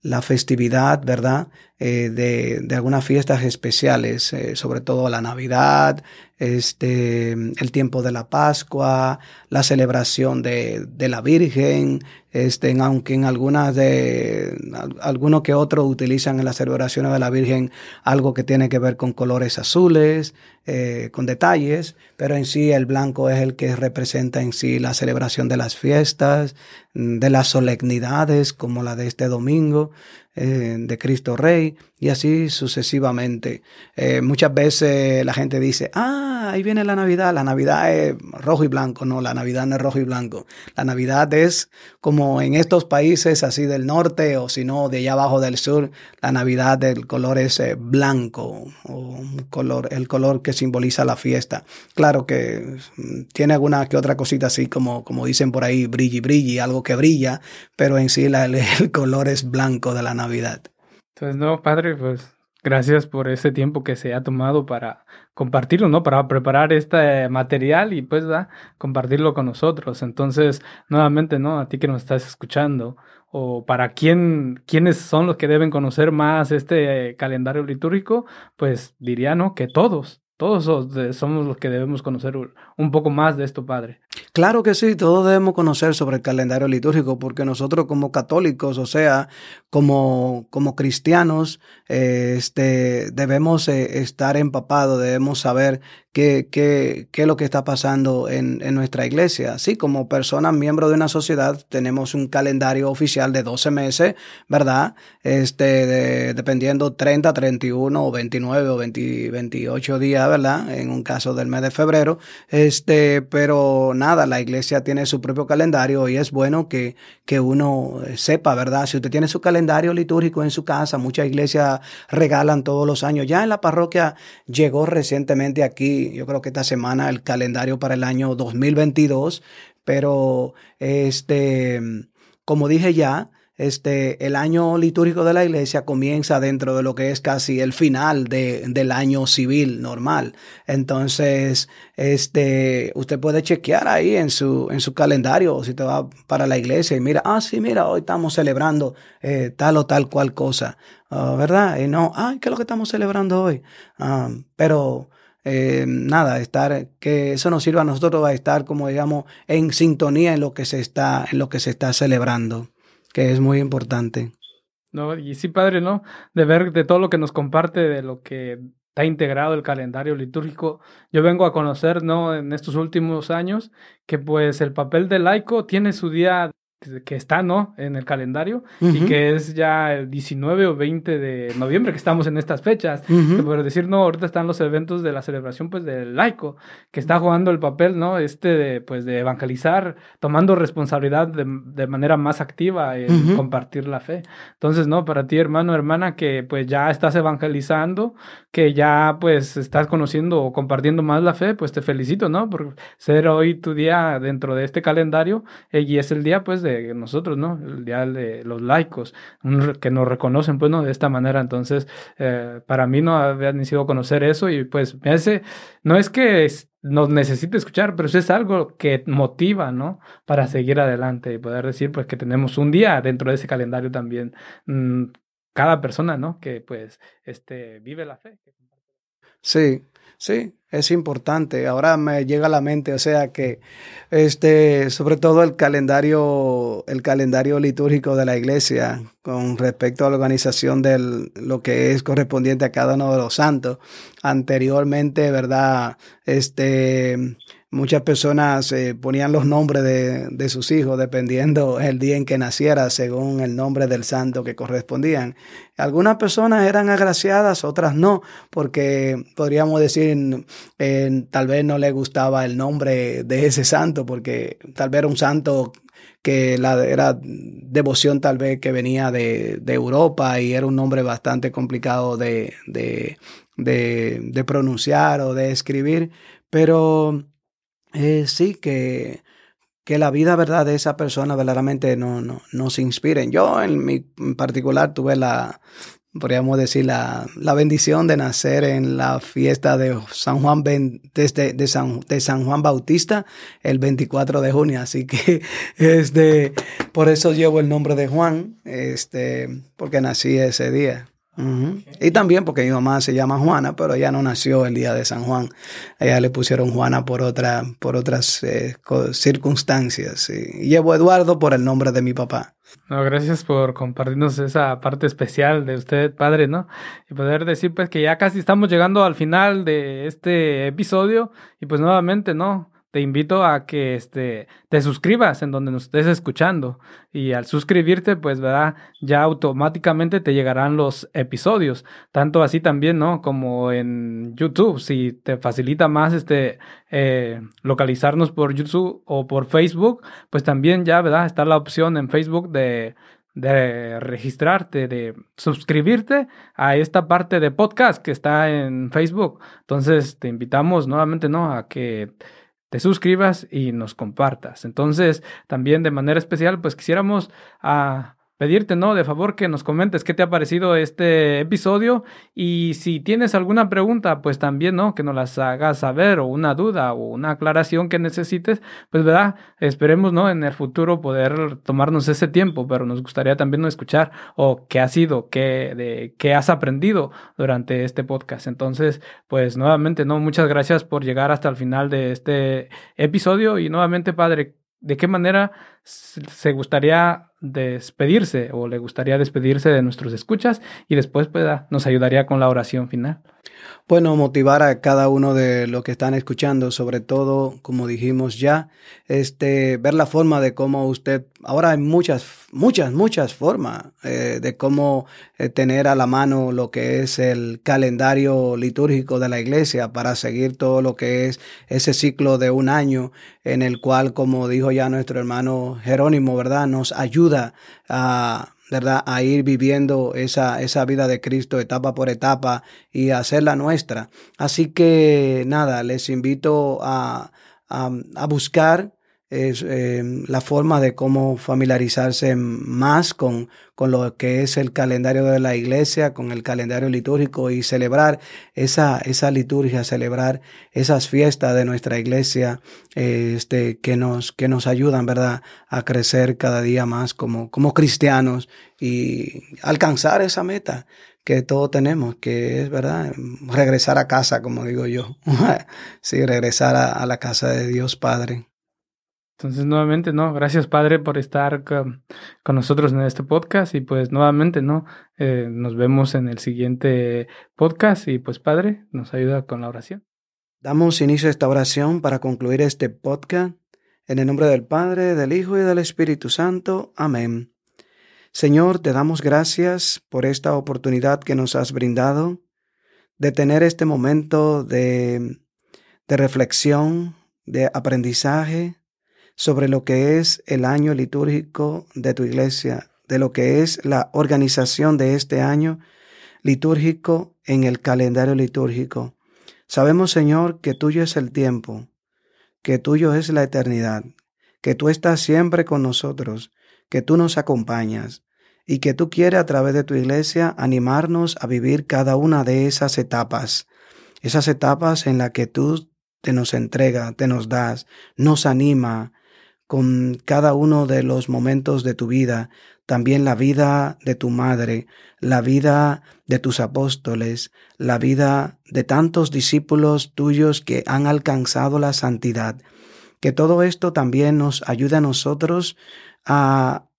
la festividad, ¿verdad? Eh, de, algunas fiestas especiales, eh, sobre todo la Navidad, este, el tiempo de la Pascua, la celebración de, la Virgen, este, aunque en algunas de, algunos que otros utilizan en las celebraciones de la Virgen algo que tiene que ver con colores azules, eh, con detalles, pero en sí el blanco es el que representa en sí la celebración de las fiestas, de las solemnidades, como la de este domingo. Eh, de Cristo Rey y así sucesivamente. Eh, muchas veces la gente dice, ah, ahí viene la Navidad, la Navidad es rojo y blanco, no, la Navidad no es rojo y blanco. La Navidad es como en estos países así del norte o si no de allá abajo del sur, la Navidad del color es eh, blanco o color, el color que simboliza la fiesta. Claro que mm, tiene alguna que otra cosita así como, como dicen por ahí, brilli, brilli, algo que brilla, pero en sí el color es blanco de la Navidad. Entonces, no, padre, pues gracias por ese tiempo que se ha tomado para compartirlo, ¿no? Para preparar este material y pues compartirlo con nosotros. Entonces, nuevamente, ¿no? A ti que nos estás escuchando o para quién, quiénes son los que deben conocer más este calendario litúrgico, pues diría, ¿no? Que todos, todos somos los que debemos conocer un poco más de esto, Padre. Claro que sí, todos debemos conocer sobre el calendario litúrgico, porque nosotros como católicos, o sea, como, como cristianos, eh, este, debemos eh, estar empapados, debemos saber qué, qué, qué, es lo que está pasando en, en, nuestra iglesia. Sí, como personas, miembros de una sociedad, tenemos un calendario oficial de 12 meses, ¿verdad? Este, dependiendo 30, 31 o 29 o 28 días, ¿verdad? En un caso del mes de febrero. Este, pero nada, la iglesia tiene su propio calendario y es bueno que, que uno sepa, ¿verdad? Si usted tiene su calendario litúrgico en su casa, muchas iglesias regalan todos los años. Ya en la parroquia llegó recientemente aquí yo creo que esta semana el calendario para el año 2022, pero este, como dije ya, este, el año litúrgico de la iglesia comienza dentro de lo que es casi el final de, del año civil normal. Entonces, este, usted puede chequear ahí en su, en su calendario, si te va para la iglesia y mira, ah, sí, mira, hoy estamos celebrando eh, tal o tal cual cosa, ah, ¿verdad? Y no, ay, ¿qué es lo que estamos celebrando hoy? Ah, pero eh, nada, estar, que eso nos sirva a nosotros a estar, como digamos, en sintonía en lo que se está, en lo que se está celebrando, que es muy importante. No, y sí, padre, ¿no? De ver de todo lo que nos comparte, de lo que está integrado el calendario litúrgico. Yo vengo a conocer, ¿no? En estos últimos años, que pues el papel de laico tiene su día que está, ¿no? En el calendario y que es ya el 19 o 20 de noviembre que estamos en estas fechas. Por decir, no, ahorita están los eventos de la celebración, pues, del laico, que está jugando el papel, ¿no? Este de, pues, de evangelizar, tomando responsabilidad de, de manera más activa en compartir la fe. Entonces, ¿no? Para ti, hermano, hermana, que pues ya estás evangelizando, que ya pues estás conociendo o compartiendo más la fe, pues te felicito, ¿no? Por ser hoy tu día dentro de este calendario eh, y es el día, pues, de nosotros, ¿no? El día de los laicos, que nos reconocen, pues, ¿no? De esta manera. Entonces, eh, para mí no había ni sido conocer eso y pues me hace, no es que nos necesite escuchar, pero eso es algo que motiva, ¿no? Para seguir adelante y poder decir, pues, que tenemos un día dentro de ese calendario también. Mm, cada persona, ¿no? Que pues, este, vive la fe. Sí, Sí, es importante. Ahora me llega a la mente, o sea que este, sobre todo el calendario, el calendario litúrgico de la iglesia con respecto a la organización de lo que es correspondiente a cada uno de los santos. Anteriormente, ¿verdad? Este, Muchas personas eh, ponían los nombres de, de, sus hijos dependiendo el día en que naciera, según el nombre del santo que correspondían. Algunas personas eran agraciadas, otras no, porque podríamos decir, eh, tal vez no le gustaba el nombre de ese santo, porque tal vez era un santo que la, era devoción tal vez que venía de, de Europa y era un nombre bastante complicado de, de, de pronunciar o de escribir, pero eh, sí, que, que la vida verdad de esa persona verdaderamente no, no, nos inspiren. Yo en mi particular tuve la, podríamos decir, la, la, bendición de nacer en la fiesta de San Juan, desde, de, San, de San Juan Bautista el 24 de junio. Así que este, por eso llevo el nombre de Juan, este, porque nací ese día. Y también porque mi mamá se llama Juana, pero ella no nació el día de San Juan. ella le pusieron Juana por, otra, por otras eh, circunstancias. Y llevo Eduardo por el nombre de mi papá. No, gracias por compartirnos esa parte especial de usted, padre, ¿no? Y poder decir pues que ya casi estamos llegando al final de este episodio y pues nuevamente, ¿no? Te invito a que este, te suscribas en donde nos estés escuchando. Y al suscribirte, pues, ¿verdad? Ya automáticamente te llegarán los episodios. Tanto así también, ¿no? Como en YouTube. Si te facilita más este eh, localizarnos por YouTube o por Facebook, pues también ya, ¿verdad? Está la opción en Facebook de de registrarte, de suscribirte a esta parte de podcast que está en Facebook. Entonces te invitamos nuevamente, ¿no? A que te suscribas y nos compartas. Entonces, también de manera especial, pues quisiéramos a ah, pedirte, ¿no? De favor que nos comentes qué te ha parecido este episodio y si tienes alguna pregunta, pues también, ¿no? Que nos las hagas saber o una duda o una aclaración que necesites, pues, ¿verdad? Esperemos, ¿no? En el futuro poder tomarnos ese tiempo, pero nos gustaría también escuchar o qué ha sido, qué, de, qué has aprendido durante este podcast. Entonces, pues, nuevamente, ¿no? Muchas gracias por llegar hasta el final de este episodio y nuevamente, Padre, ¿de qué manera se gustaría despedirse o le gustaría despedirse de nuestros escuchas y después pues, nos ayudaría con la oración final. Bueno, motivar a cada uno de los que están escuchando, sobre todo, como dijimos ya, este, ver la forma de cómo usted, ahora hay muchas, muchas, muchas formas eh, de cómo eh, tener a la mano lo que es el calendario litúrgico de la iglesia para seguir todo lo que es ese ciclo de un año en el cual, como dijo ya nuestro hermano Jerónimo, ¿verdad? Nos ayuda a ¿verdad? A ir viviendo esa, esa vida de Cristo etapa por etapa y hacerla nuestra. Así que nada, les invito a, a, a buscar es em, la forma de cómo familiarizarse más con, con, lo que es el calendario de la iglesia, con el calendario litúrgico y celebrar esa, esa liturgia, celebrar esas fiestas de nuestra iglesia este, que, nos, que nos ayudan, ¿verdad?, a crecer cada día más como, como cristianos y alcanzar esa meta que todos tenemos, que es, ¿verdad?, regresar a casa, como digo yo. sí, regresar a la casa de Dios Padre. Entonces, nuevamente, ¿no? Gracias, Padre, por estar con, nosotros en este podcast y pues nuevamente, ¿no? Eh, nos vemos en el siguiente podcast y pues, Padre, nos ayuda con la oración. Damos inicio a esta oración para concluir este podcast. En el nombre del Padre, del Hijo y del Espíritu Santo. Amén. Señor, te damos gracias por esta oportunidad que nos has brindado de tener este momento de, de reflexión, de aprendizaje, sobre lo que es el año litúrgico de tu iglesia, de lo que es la organización de este año litúrgico en el calendario litúrgico. Sabemos, Señor, que tuyo es el tiempo, que tuyo es la eternidad, que tú estás siempre con nosotros, que tú nos acompañas y que tú quieres a través de tu iglesia animarnos a vivir cada una de esas etapas, esas etapas en las que tú te nos entrega, te nos das, nos anima, con cada uno de los momentos de tu vida, también la vida de tu madre, la vida de tus apóstoles, la vida de tantos discípulos tuyos que han alcanzado la santidad. Que todo esto también nos ayude a nosotros a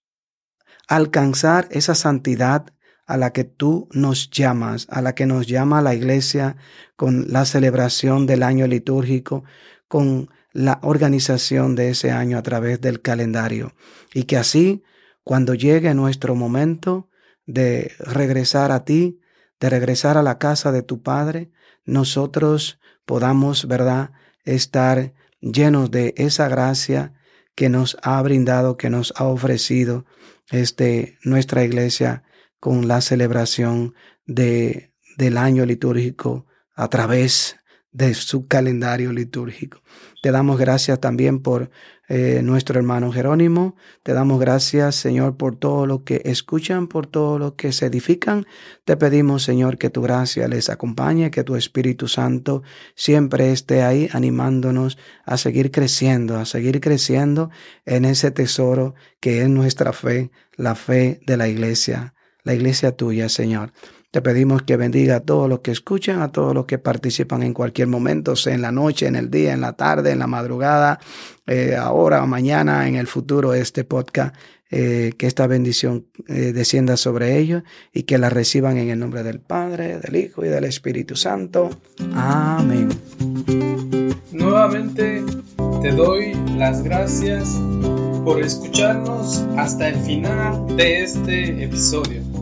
alcanzar esa santidad a la que tú nos llamas, a la que nos llama la iglesia con la celebración del año litúrgico, con la organización de ese año a través del calendario y que así, cuando llegue nuestro momento de regresar a ti, de regresar a la casa de tu Padre, nosotros podamos, ¿verdad?, estar llenos de esa gracia que nos ha brindado, que nos ha ofrecido este, nuestra iglesia con la celebración de, del año litúrgico a través de su calendario litúrgico. Te damos gracias también por eh, nuestro hermano Jerónimo. Te damos gracias, Señor, por todo lo que escuchan, por todo lo que se edifican. Te pedimos, Señor, que tu gracia les acompañe, que tu Espíritu Santo siempre esté ahí animándonos a seguir creciendo, a seguir creciendo en ese tesoro que es nuestra fe, la fe de la iglesia, la iglesia tuya, Señor. Te pedimos que bendiga a todos los que escuchan, a todos los que participan en cualquier momento, sea en la noche, en el día, en la tarde, en la madrugada, eh, ahora o mañana, en el futuro, este podcast. Eh, que esta bendición eh, descienda sobre ellos y que la reciban en el nombre del Padre, del Hijo y del Espíritu Santo. Amén. Nuevamente te doy las gracias por escucharnos hasta el final de este episodio.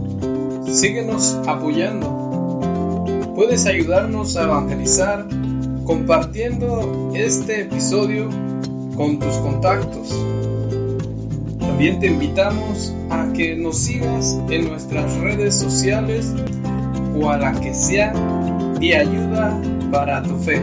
Síguenos apoyando. Puedes ayudarnos a evangelizar compartiendo este episodio con tus contactos. También te invitamos a que nos sigas en nuestras redes sociales o a la que sea de ayuda para tu fe.